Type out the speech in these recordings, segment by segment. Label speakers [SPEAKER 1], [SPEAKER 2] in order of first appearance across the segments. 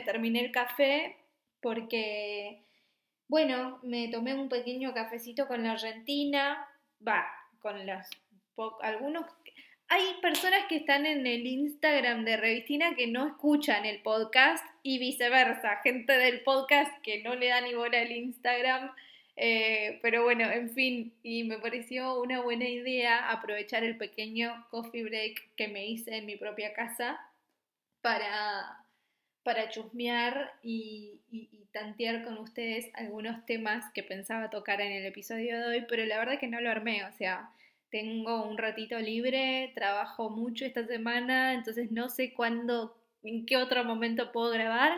[SPEAKER 1] terminé el café porque, bueno, me tomé un pequeño cafecito con la Argentina, va, con los algunos hay personas que están en el Instagram de Revistina que no escuchan el podcast y viceversa, gente del podcast que no le da ni bola al Instagram. Eh, pero bueno, en fin, y me pareció una buena idea aprovechar el pequeño coffee break que me hice en mi propia casa para, para chusmear y, tantear con ustedes algunos temas que pensaba tocar en el episodio de hoy, pero la verdad que no lo armé, o sea, tengo un ratito libre, trabajo mucho esta semana, entonces no sé cuándo, en qué otro momento puedo grabar.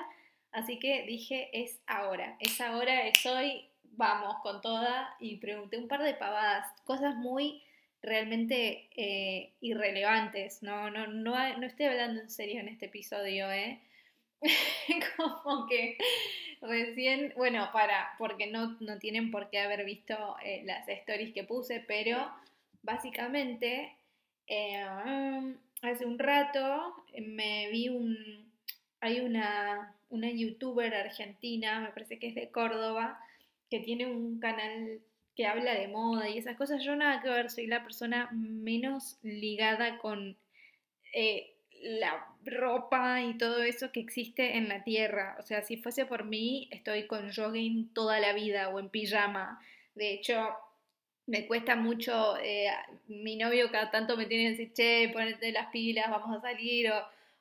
[SPEAKER 1] Así que dije, es ahora, es ahora, es hoy, vamos con toda. Y pregunté un par de pavadas, cosas muy realmente eh, irrelevantes. No, no, no, no estoy hablando en serio en este episodio, ¿eh? Como que recién, bueno, para, porque no, no tienen por qué haber visto eh, las stories que puse, pero básicamente, eh, hace un rato me vi un, hay una, una youtuber argentina, me parece que es de Córdoba, que tiene un canal que habla de moda y esas cosas. Yo nada que ver, soy la persona menos ligada con eh, la ropa y todo eso que existe en la tierra. O sea, si fuese por mí, estoy con jogging toda la vida o en pijama. De hecho, me cuesta mucho, eh, mi novio cada tanto me tiene que decir, che, ponete las pilas, vamos a salir,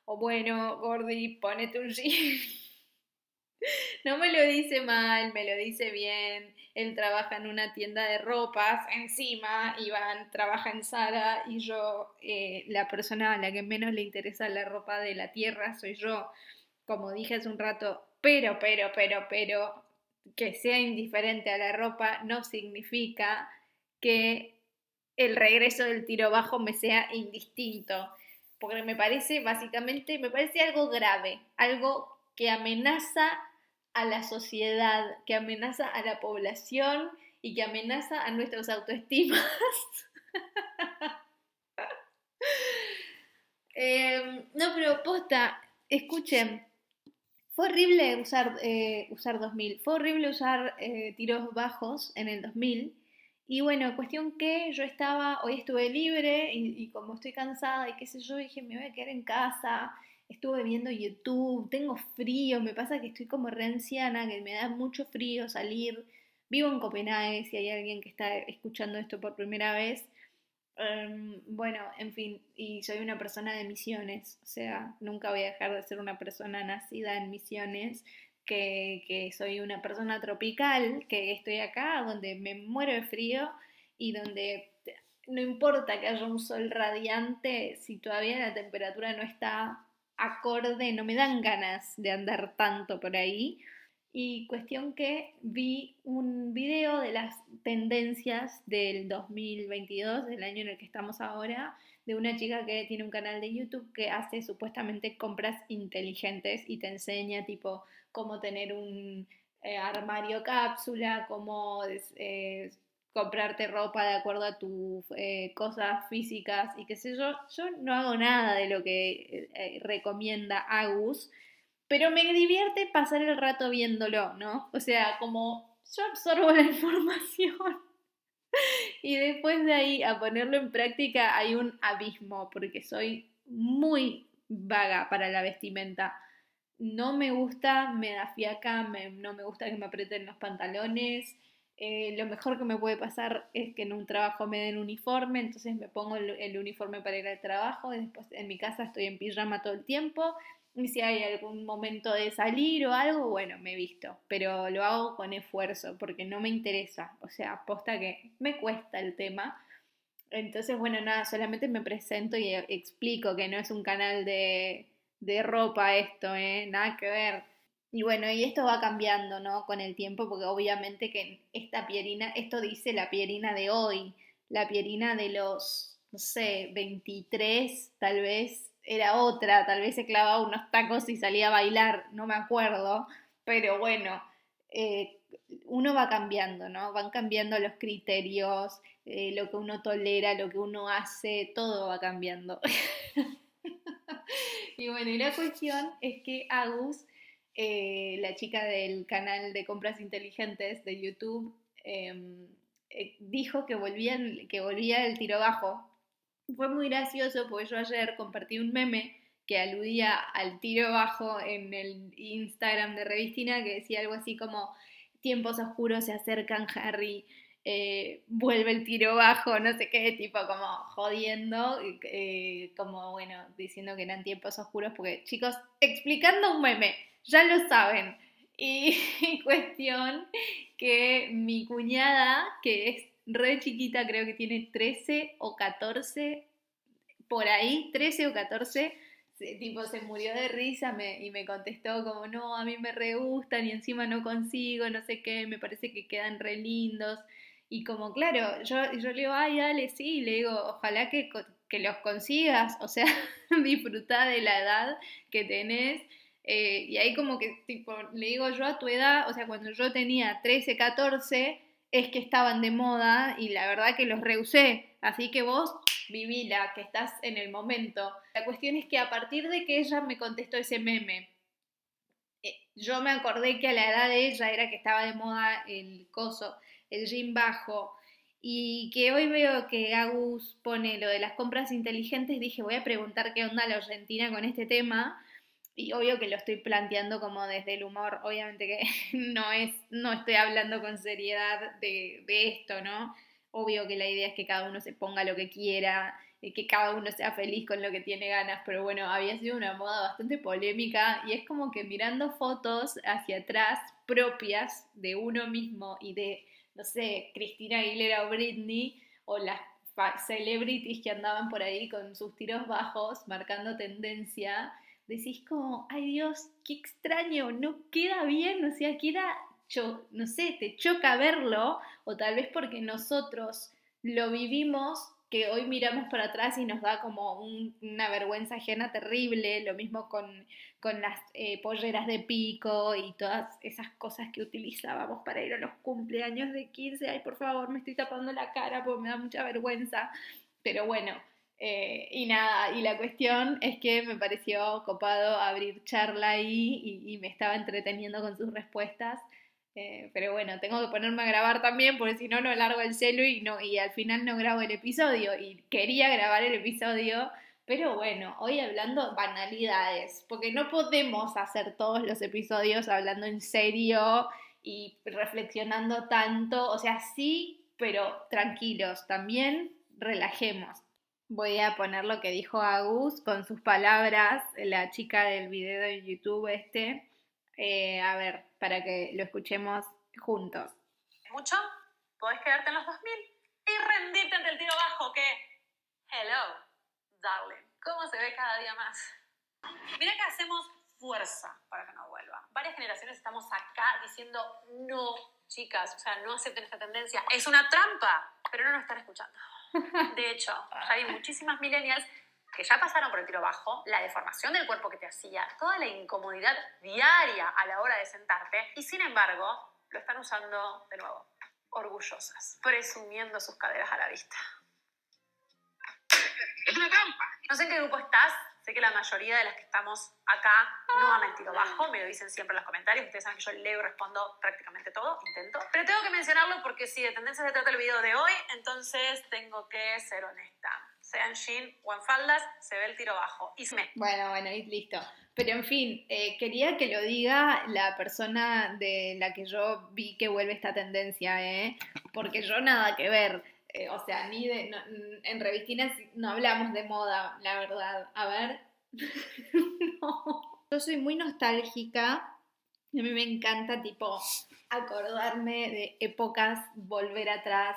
[SPEAKER 1] o, bueno, Gordy, ponete un jean. no me lo dice mal, me lo dice bien. Él trabaja en una tienda de ropas, encima Iván trabaja en Sara y yo, eh, la persona a la que menos le interesa la ropa de la tierra soy yo. Como dije hace un rato, pero, pero, pero, pero, que sea indiferente a la ropa no significa que el regreso del tiro bajo me sea indistinto, porque me parece básicamente, me parece algo grave, algo que amenaza a la sociedad, que amenaza a la población y que amenaza a nuestras autoestimas. Em, no, pero posta, escuchen, fue horrible usar, eh, usar 2000, fue horrible usar eh, tiros bajos en el 2000 y bueno, cuestión que yo estaba, hoy estuve libre y, como estoy cansada y qué sé yo, dije, me voy a quedar en casa, estuve viendo YouTube, tengo frío, me pasa que estoy como re anciana, que me da mucho frío salir. Vivo en Copenhague, si hay alguien que está escuchando esto por primera vez. Em, bueno, en fin, y soy una persona de misiones, o sea, nunca voy a dejar de ser una persona nacida en misiones que, soy una persona tropical, que estoy acá, donde me muero de frío y donde no importa que haya un sol radiante, si todavía la temperatura no está acorde, no me dan ganas de andar tanto por ahí. Y cuestión que vi un video de las tendencias del 2022, del año en el que estamos ahora, de una chica que tiene un canal de YouTube que hace supuestamente compras inteligentes y te enseña tipo cómo tener un eh, armario cápsula, cómo eh, comprarte ropa de acuerdo a tus eh, cosas físicas y qué sé yo. Yo no hago nada de lo que recomienda Agus, pero me divierte pasar el rato viéndolo, ¿no? O sea, como yo absorbo la información. y después de ahí a ponerlo en práctica hay un abismo porque soy muy vaga para la vestimenta no me gusta, me da fiaca, no me gusta que me aprieten los pantalones. Eh, lo mejor que me puede pasar es que en un trabajo me den uniforme, entonces me pongo el, uniforme para ir al trabajo, y después en mi casa estoy en pijama todo el tiempo, y si hay algún momento de salir o algo, bueno, me visto, pero lo hago con esfuerzo porque no me interesa, o sea, aposta que me cuesta el tema. Entonces, bueno, nada, solamente me presento y explico que no es un canal de de ropa esto, ¿eh? Nada que ver. Y bueno, y esto va cambiando, ¿no? Con el tiempo, porque obviamente que esta pierina, esto dice la pierina de hoy, la pierina de los, no sé, 23, tal vez era otra, tal vez se clavaba unos tacos y salía a bailar, no me acuerdo, pero bueno, eh, uno va cambiando, ¿no? Van cambiando los criterios, eh, lo que uno tolera, lo que uno hace, todo va cambiando. y bueno, y la cuestión es que Agus, eh, la chica del canal de compras inteligentes de YouTube, em, eh, dijo que volvía, el tiro bajo. Fue muy gracioso porque yo ayer compartí un meme que aludía al tiro bajo en el Instagram de Revistina que decía algo así como tiempos oscuros se acercan Harry eh, vuelve el tiro bajo, no sé qué, tipo como jodiendo, eh, como bueno, diciendo que eran tiempos oscuros, porque chicos, explicando un meme, ya lo saben. Y cuestión que mi cuñada, que es re chiquita, creo que tiene 13 o 14, por ahí, 13 o 14, tipo se murió de risa y me contestó como, no, a mí me re gustan y encima no consigo, no sé qué, me parece que quedan re lindos. Y como, claro, yo, yo le digo, ay, dale, sí, le digo, ojalá que, que los consigas, o sea, disfrutar de la edad que tenés. Eh, y ahí como que, tipo, le digo yo a tu edad, o sea, cuando yo tenía 13, 14, es que estaban de moda y la verdad que los rehusé. Así que vos vivila, que estás en el momento. La cuestión es que a partir de que ella me contestó ese meme, eh, yo me acordé que a la edad de ella era que estaba de moda el coso el gym bajo, y que hoy veo que Agus pone lo de las compras inteligentes, dije, voy a preguntar qué onda la Argentina con este tema. Y obvio que lo estoy planteando como desde el humor, obviamente que no es, no estoy hablando con seriedad de, de esto, ¿no? Obvio que la idea es que cada uno se ponga lo que quiera, que cada uno sea feliz con lo que tiene ganas, pero bueno, había sido una moda bastante polémica y es como que mirando fotos hacia atrás propias de uno mismo y de no sé, Cristina Aguilera o Britney, o las celebrities que andaban por ahí con sus tiros bajos, marcando tendencia, decís como, ay Dios, qué extraño, no queda bien, o sea, queda, no sé, te choca verlo, o tal vez porque nosotros lo vivimos hoy miramos para atrás y nos da como una vergüenza ajena terrible, lo mismo con, las eh, polleras de pico y todas esas cosas que utilizábamos para ir a los cumpleaños de 15, ay por favor me estoy tapando la cara porque me da mucha vergüenza, pero bueno, eh, y nada, y la cuestión es que me pareció copado abrir charla ahí y me estaba entreteniendo con sus respuestas. Eh, pero bueno, tengo que ponerme a grabar también porque si no, no largo el celo y, no, y al final no grabo el episodio. Y quería grabar el episodio, pero bueno, hoy hablando banalidades, porque no podemos hacer todos los episodios hablando en serio y reflexionando tanto. O sea, sí, pero tranquilos, también relajemos. Voy a poner lo que dijo Agus con sus palabras, la chica del video de YouTube este. Eh, a ver, para que lo escuchemos juntos.
[SPEAKER 2] ¿Mucho? Podés quedarte en los 2000 y rendirte ante el tiro bajo que... Hello, darling. ¿Cómo se ve cada día más? Mira que hacemos fuerza para que no vuelva. Varias generaciones estamos acá diciendo, no, chicas, o sea, no acepten esta tendencia. Es una trampa, pero no nos están escuchando. De hecho, hay muchísimas millennials que ya pasaron por el tiro bajo, la deformación del cuerpo que te hacía, toda la incomodidad diaria a la hora de sentarte, y sin embargo, lo están usando de nuevo, orgullosas, presumiendo sus caderas a la vista.
[SPEAKER 3] Es una trampa.
[SPEAKER 2] No sé en qué grupo estás, sé que la mayoría de las que estamos acá no aman el tiro bajo, me lo dicen siempre en los comentarios, ustedes saben que yo leo y respondo prácticamente todo, intento. Pero tengo que mencionarlo porque si de tendencia se trata el video de hoy, entonces tengo que ser honesta sea en jean o en faldas, se ve el tiro bajo. Y.
[SPEAKER 1] Bueno, bueno, y listo. Pero en fin, eh, quería que lo diga la persona de la que yo vi que vuelve esta tendencia, ¿eh? Porque yo nada que ver. Eh, o sea, ni de. en revistinas no hablamos de moda, la verdad. A ver. no. Yo soy muy nostálgica. A mí me encanta, tipo, acordarme de épocas, volver atrás.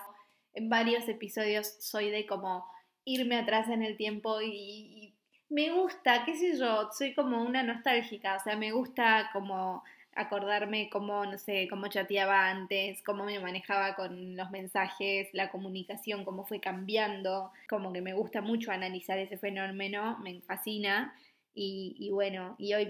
[SPEAKER 1] En varios episodios soy de como irme atrás en el tiempo y, me gusta, qué sé yo, soy como una nostálgica, o sea, me gusta como acordarme cómo, no sé, cómo chateaba antes, cómo me manejaba con los mensajes, la comunicación, cómo fue cambiando, como que me gusta mucho analizar ese fenómeno, me fascina. Y, bueno, y hoy,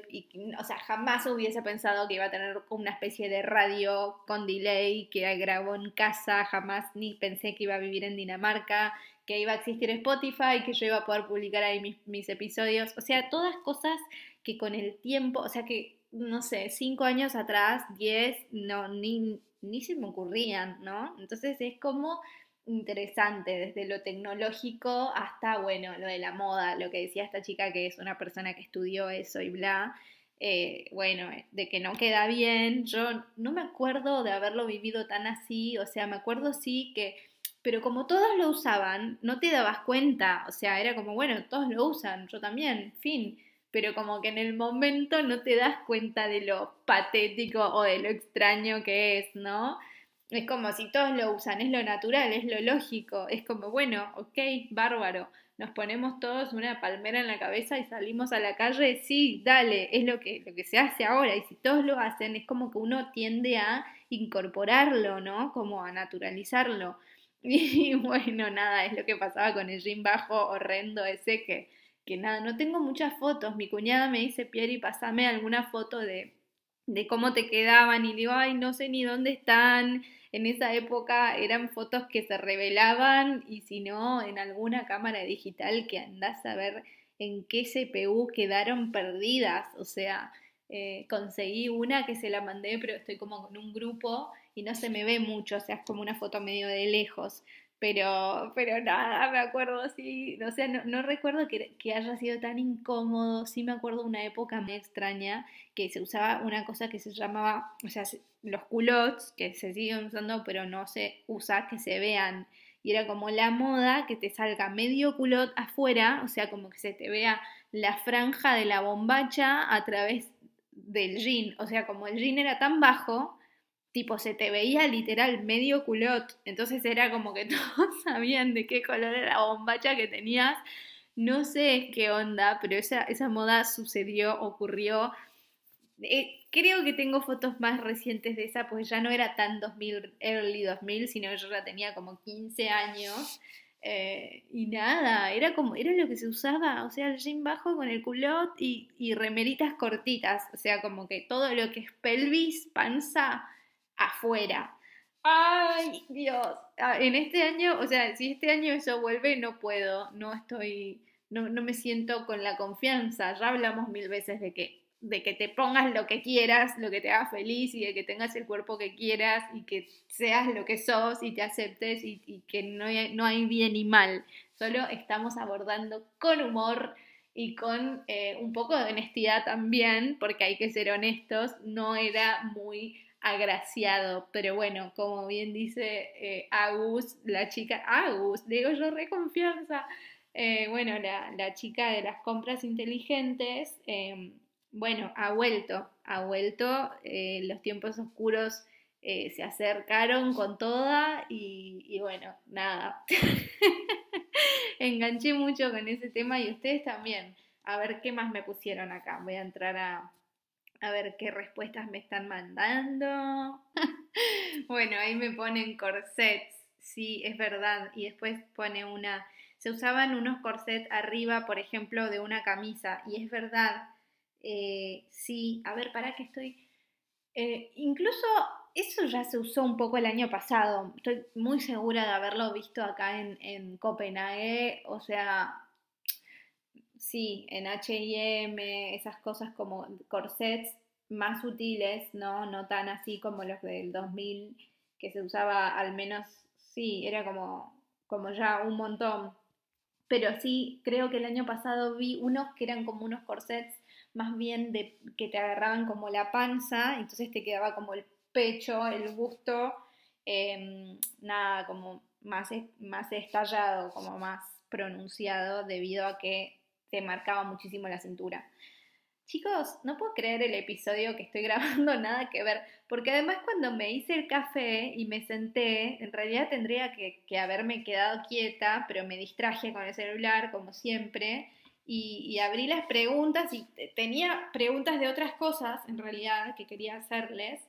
[SPEAKER 1] o sea, jamás hubiese pensado que iba a tener una especie de radio con delay que grabó en casa, jamás ni pensé que iba a vivir en Dinamarca, que iba a existir Spotify, que yo iba a poder publicar ahí mis, episodios, o sea, todas cosas que con el tiempo, o sea, que, no sé, cinco años atrás, diez, no, ni, ni se me ocurrían, ¿no? Entonces es como interesante, desde lo tecnológico hasta, bueno, lo de la moda, lo que decía esta chica que es una persona que estudió eso y bla. Eh, bueno, de que no queda bien, yo no me acuerdo de haberlo vivido tan así, o sea, me acuerdo sí que, pero como todos lo usaban, no te dabas cuenta, o sea, era como, bueno, todos lo usan, yo también, fin, pero como que en el momento no te das cuenta de lo patético o de lo extraño que es, ¿no? Es como si todos lo usan, es lo natural, es lo lógico, es como, bueno, ok, bárbaro, nos ponemos todos una palmera en la cabeza y salimos a la calle, sí, dale, es lo que, lo que se hace ahora, y si todos lo hacen, es como que uno tiende a incorporarlo, ¿no? Como a naturalizarlo. Y bueno, nada, es lo que pasaba con el jean bajo horrendo ese que, que nada, no tengo muchas fotos, mi cuñada me dice, Pieri, pasame alguna foto de, de cómo te quedaban, y digo, ay, no sé ni dónde están, en esa época eran fotos que se revelaban y si no, en alguna cámara digital que andás a ver en qué CPU quedaron perdidas. O sea, eh, conseguí una que se la mandé, pero estoy como con un grupo y no se me ve mucho, o sea, es como una foto medio de lejos. Pero, pero nada, me acuerdo así, o sea, no, no recuerdo que, que, haya sido tan incómodo, sí me acuerdo una época muy extraña que se usaba una cosa que se llamaba, o sea, los culottes, que se siguen usando pero no se usa, que se vean. Y era como la moda que te salga medio culot afuera, o sea, como que se te vea la franja de la bombacha a través del jean. O sea, como el jean era tan bajo, tipo se te veía literal medio culot. Entonces era como que todos sabían de qué color era la bombacha que tenías. No sé qué onda, pero esa, esa moda sucedió, ocurrió. Eh, Creo que tengo fotos más recientes de esa, pues ya no era tan 2000, early 2000, sino que yo ya tenía como 15 años. Eh, y nada, era como, era lo que se usaba, o sea, el jean bajo con el culot y, y remeritas cortitas, o sea, como que todo lo que es pelvis, panza, afuera. Ay, Dios, ah, en este año, o sea, si este año eso vuelve, no puedo, no estoy, no, no me siento con la confianza, ya hablamos mil veces de que de que te pongas lo que quieras, lo que te haga feliz y de que tengas el cuerpo que quieras y que seas lo que sos y te aceptes y, que no hay, no hay, bien y mal. Solo estamos abordando con humor y con eh, un poco de honestidad también, porque hay que ser honestos, no era muy agraciado, pero bueno, como bien dice eh, Agus, la chica, Agus, digo yo re confianza, eh, bueno, la, la, chica de las compras inteligentes, em, bueno, ha vuelto, ha vuelto, eh, los tiempos oscuros eh, se acercaron con toda y, bueno, nada, enganché mucho con ese tema y ustedes también. A ver qué más me pusieron acá. Voy a entrar a, a ver qué respuestas me están mandando. bueno, ahí me ponen corsets. Sí, es verdad. Y después pone una... Se usaban unos corsets arriba, por ejemplo, de una camisa. Y es verdad eh, sí, a ver, para que estoy... Eh, incluso eso ya se usó un poco el año pasado. Estoy muy segura de haberlo visto acá en, en Copenhague. O sea, sí, en HM, esas cosas como corsets más sutiles, ¿no? No tan así como los del 2000, que se usaba al menos, sí, era como, como ya un montón. Pero sí, creo que el año pasado vi unos que eran como unos corsets más bien de que te agarraban como la panza, entonces te quedaba como el pecho, el busto, em, nada, como más, más estallado, como más pronunciado, debido a que te marcaba muchísimo la cintura. Chicos, no puedo creer el episodio que estoy grabando, nada que ver, porque además cuando me hice el café y me senté, en realidad tendría que, que haberme quedado quieta, pero me distraje con el celular, como siempre, y, abrí las preguntas y tenía preguntas de otras cosas en realidad que quería hacerles,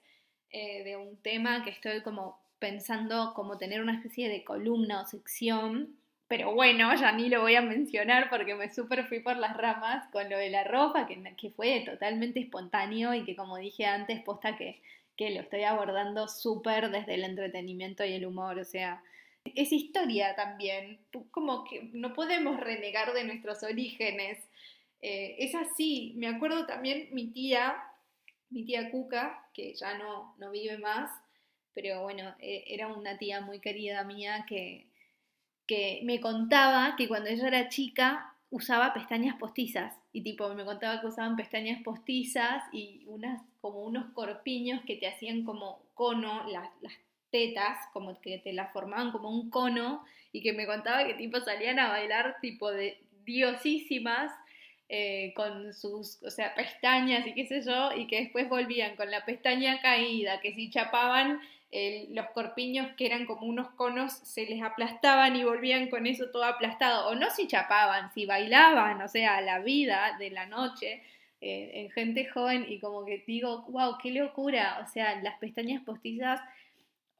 [SPEAKER 1] eh, de un tema que estoy como pensando como tener una especie de columna o sección, pero bueno, ya ni lo voy a mencionar porque me súper fui por las ramas con lo de la ropa, que, que fue totalmente espontáneo y que como dije antes, posta que, que lo estoy abordando súper desde el entretenimiento y el humor, o sea, es historia también, como que no podemos renegar de nuestros orígenes. Eh, es así, me acuerdo también mi tía, mi tía Cuca, que ya no, no vive más, pero bueno, e, era una tía muy querida mía que que me contaba que cuando ella era chica usaba pestañas postizas y tipo me contaba que usaban pestañas postizas y unas como unos corpiños que te hacían como cono las tetas como que te las formaban como un cono y que me contaba que tipo salían a bailar tipo de diosísimas eh, con sus, o sea, pestañas y qué sé yo, y que después volvían con la pestaña caída, que si chapaban los corpiños que eran como unos conos se les aplastaban y volvían con eso todo aplastado, o no si chapaban, si bailaban, o sea, la vida de la noche eh, en gente joven y como que digo, wow, qué locura, o sea, las pestañas postizas,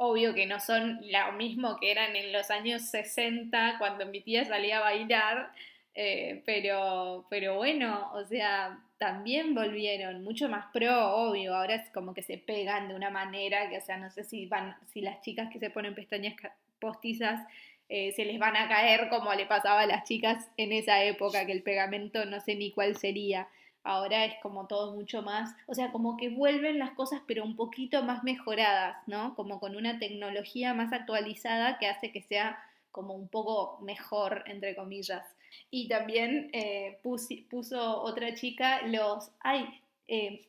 [SPEAKER 1] obvio que no son lo mismo que eran en los años 60 cuando mi tía salía a bailar, eh, pero, pero bueno, o sea, también volvieron mucho más pro, obvio, ahora es como que se pegan de una manera que, o sea, no sé si van, si las chicas que se ponen pestañas postizas eh, se les van a caer como le pasaba a las chicas en esa época, que el pegamento no sé ni cuál sería. Ahora es como todo mucho más, o sea, como que vuelven las cosas pero un poquito más mejoradas, ¿no? Como con una tecnología más actualizada que hace que sea como un poco mejor, entre comillas. Y también eh, puso otra chica los... ¡Ay! Eh,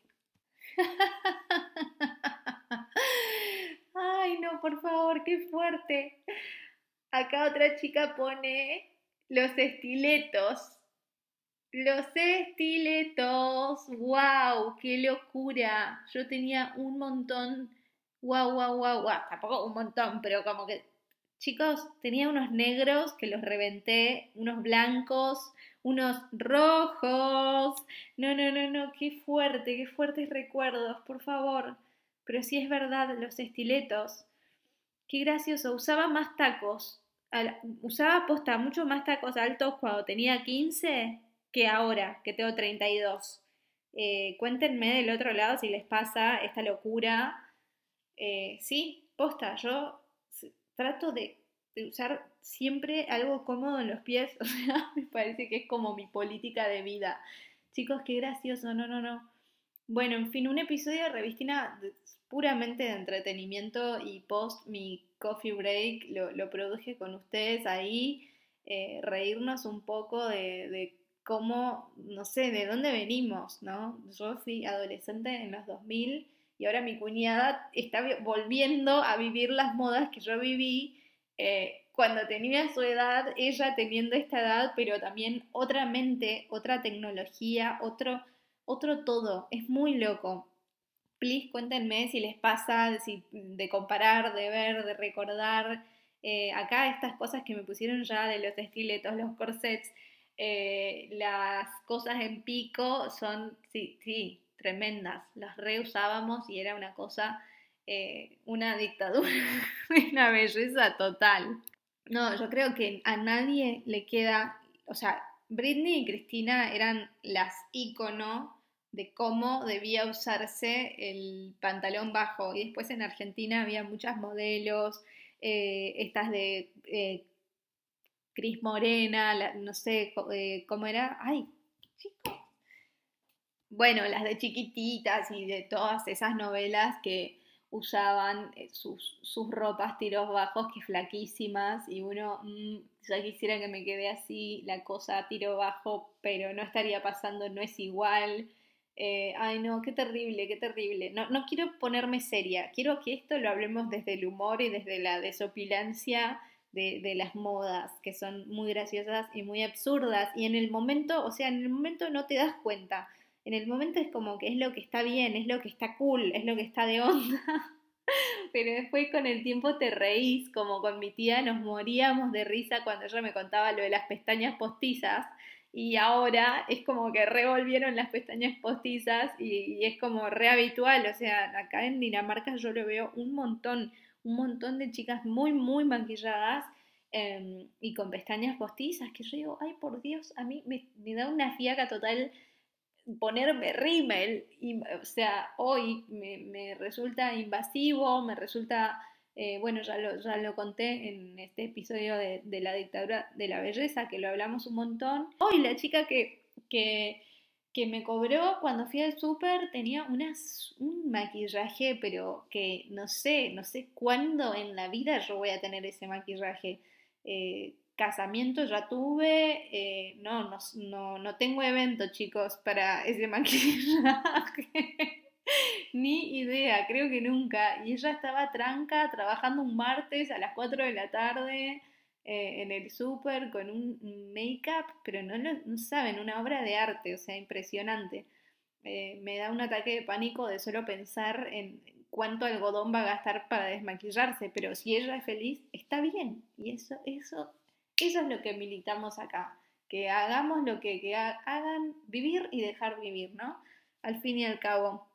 [SPEAKER 1] ¡Ay, no, por favor, qué fuerte! Acá otra chica pone los estiletos. Los estiletos. ¡Wow! ¡Qué locura! Yo tenía un montón. ¡Wow, wow, wow, wow! Tampoco un montón, pero como que Chicos, tenía unos negros que los reventé, unos blancos, unos rojos. No, no, no, no, qué fuerte, qué fuertes recuerdos, por favor. Pero sí es verdad, los estiletos. Qué gracioso, usaba más tacos. Usaba posta mucho más tacos altos cuando tenía 15 que ahora, que tengo 32. Eh, cuéntenme del otro lado si les pasa esta locura. Eh, sí, posta, yo trato de, usar siempre algo cómodo en los pies, o sea, me parece que es como mi política de vida. Chicos, qué gracioso, no, no, no. Bueno, en fin, un episodio de Revistina puramente de entretenimiento y post mi coffee break lo, produje con ustedes ahí, eh, reírnos un poco de, cómo, no sé, de dónde venimos, ¿no? Yo fui adolescente en los 2000 y ahora mi cuñada está volviendo a vivir las modas que yo viví eh, cuando tenía su edad, ella teniendo esta edad, pero también otra mente, otra tecnología, otro, otro todo. Es muy loco. Please cuéntenme si les pasa de comparar, de ver, de recordar. Eh, acá estas cosas que me pusieron ya de los estiletos, los corsets, eh, las cosas en pico son, sí, sí, tremendas. Las reusábamos y era una cosa, eh, una dictadura, una belleza total. No, yo creo que a nadie le queda, o sea, Britney y Cristina eran las ícono de cómo debía usarse el pantalón bajo. Y después en Argentina había muchas modelos, eh, estas de Cris Morena, no sé cómo era. Ay, chicos, bueno, las de chiquititas y de todas esas novelas que usaban eh, sus, sus ropas tiros bajos, que flaquísimas, y uno, mm, ya quisiera que me quede así, la cosa tiro bajo, pero no estaría pasando, no es igual. Eh, ay, no, qué terrible, qué terrible. No, no quiero ponerme seria, quiero que esto lo hablemos desde el humor y desde la desopilancia de, las modas, que son muy graciosas y muy absurdas, y en el momento, o sea, en el momento no te das cuenta en el momento es como que es lo que está bien, es lo que está cool, es lo que está de onda. Pero después con el tiempo te reís, como con mi tía nos moríamos de risa cuando ella me contaba lo de las pestañas postizas. Y ahora es como que revolvieron las pestañas postizas y, es como re habitual. O sea, acá en Dinamarca yo lo veo un montón, un montón de chicas muy, muy maquilladas em, y con pestañas postizas, que yo digo, ay por Dios, a mí me, da una fiaca total ponerme rímel, y, o sea, hoy me, resulta invasivo, me resulta, eh, bueno, ya lo, ya lo conté en este episodio de, de, la dictadura de la belleza, que lo hablamos un montón. Hoy la chica que, que que me cobró cuando fui al súper tenía unas, un maquillaje, pero que no sé, no sé cuándo en la vida yo voy a tener ese maquillaje. Eh, casamiento ya tuve, eh, no, no, no, no tengo evento, chicos, para ese maquillaje. Ni idea, creo que nunca. Y ella estaba tranca, trabajando un martes a las 4 de la tarde. Eh, en el súper con un make-up, pero no, no saben, una obra de arte, o sea, impresionante. Eh, me da un ataque de pánico de solo pensar en cuánto algodón va a gastar para desmaquillarse, pero si ella es feliz, está bien. Y eso, eso, eso es lo que militamos acá, que hagamos lo que, que hagan, vivir y dejar vivir, ¿no? Al fin y al cabo.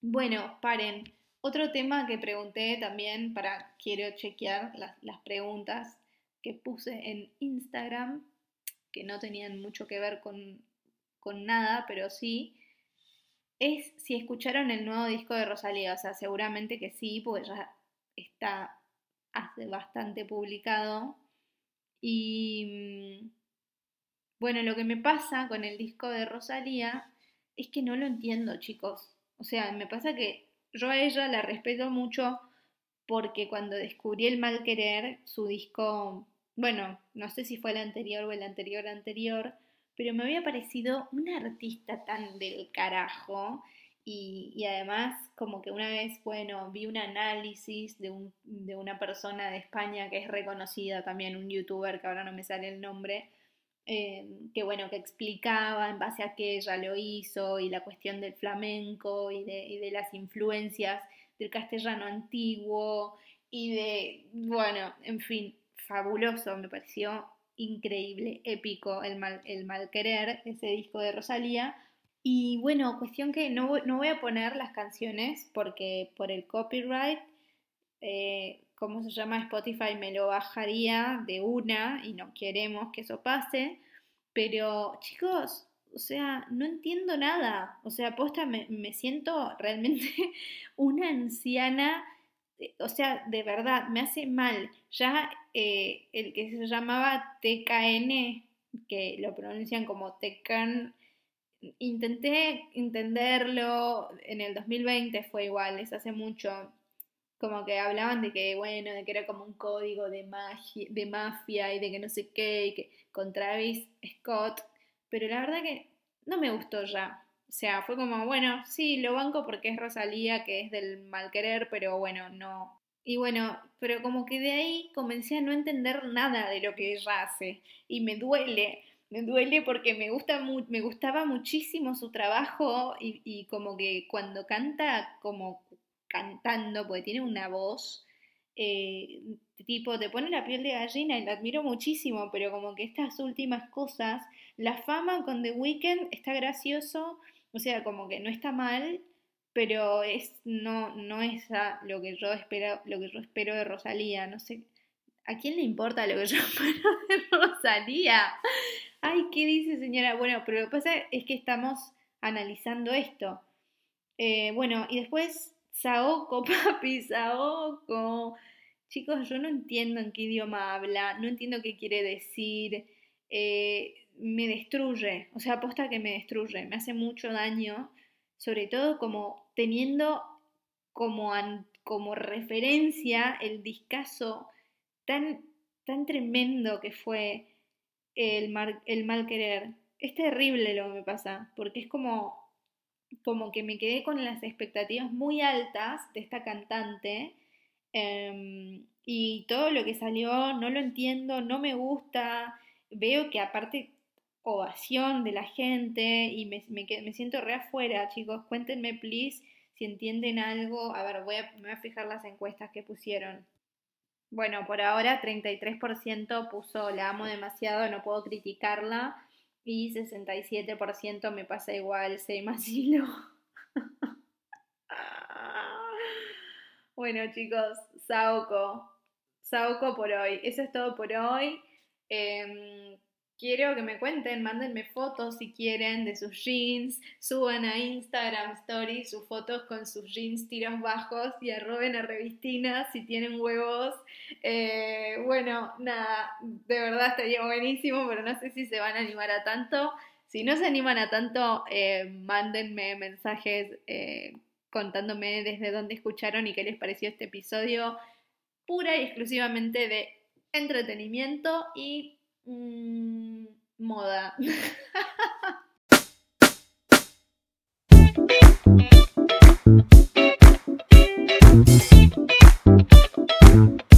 [SPEAKER 1] Bueno, paren. Otro tema que pregunté también para, quiero chequear las preguntas que puse en Instagram, que no tenían mucho que ver con, nada, pero sí, es si escucharon el nuevo disco de Rosalía. O sea, seguramente que sí, porque ya está hace bastante publicado. Y mm, bueno, lo que me pasa con el disco de Rosalía es que no lo entiendo, chicos. O sea, me pasa que yo a ella la respeto mucho porque cuando descubrí el mal querer, su disco bueno, no sé si fue el anterior o el anterior anterior, pero me había parecido una artista tan del carajo y, además como que una vez, bueno, vi un análisis de, un, de una persona de España que es reconocida también, un youtuber que ahora no me sale el nombre, eh, que bueno, que explicaba en base a que ella lo hizo y la cuestión del flamenco y de, y de las influencias del castellano antiguo y de, bueno, en fin, fabuloso, me pareció increíble, épico el mal, el mal querer, ese disco de Rosalía. Y bueno, cuestión que no, no voy a poner las canciones porque por el copyright, eh, ¿cómo se llama? Spotify me lo bajaría de una y no queremos que eso pase. Pero chicos, o sea, no entiendo nada. O sea, aposta, me, me siento realmente una anciana o sea, de verdad, me hace mal. Ya eh, el que se llamaba TKN, que lo pronuncian como TKN, intenté entenderlo, en el 2020 fue igual, es hace mucho, como que hablaban de que, bueno, de que era como un código de, de mafia y de que no sé qué, y que con Travis Scott, pero la verdad que no me gustó ya. Sea, fue como, bueno, sí, lo banco porque es Rosalía, que es del mal querer, pero bueno, no. Y bueno, pero como que de ahí comencé a no entender nada de lo que ella hace. Y me duele, me duele porque me, gusta me gustaba muchísimo su trabajo y, y como que cuando canta, como cantando, porque tiene una voz, eh, tipo, te pone la piel de gallina y la admiro muchísimo, pero como que estas últimas cosas, la fama con The Weeknd está gracioso, o sea, como que no está mal, pero es no no es lo que yo espero, lo que yo espero de Rosalía, no sé. ¿A quién le importa lo que yo espero de Rosalía? Ay, ¿qué dice señora? Bueno, pero lo que pasa es que estamos analizando esto. Eh, bueno, y después Saoko, papi, Saoko. Chicos, yo no entiendo en qué idioma habla, no entiendo qué quiere decir. Eh, me destruye, o sea, aposta que me destruye, me hace mucho daño, sobre todo como teniendo como, como referencia el discazo tan, tan tremendo que fue el, el mal querer. Es terrible lo que me pasa, porque es como, como que me quedé con las expectativas muy altas de esta cantante. Em, y todo lo que salió no lo entiendo, no me gusta. Veo que aparte ovación de la gente y me, me, siento re afuera, chicos. Cuéntenme, please, si entienden algo. A ver, voy a, me voy a fijar las encuestas que pusieron. Bueno, por ahora 33% puso la amo demasiado, no puedo criticarla. Y 67% me pasa igual, same asilo. bueno, chicos, Saoko. Sauco por hoy. Eso es todo por hoy. Em, quiero que me cuenten, mándenme fotos si quieren de sus jeans, suban a Instagram Stories sus fotos con sus jeans tiros bajos y arroben a Revistina si tienen huevos. Eh, bueno, nada, de verdad estaría buenísimo, pero no sé si se van a animar a tanto. Si no se animan a tanto, eh, mándenme mensajes eh, contándome desde dónde escucharon y qué les pareció este episodio pura y exclusivamente de entretenimiento y mm, moda.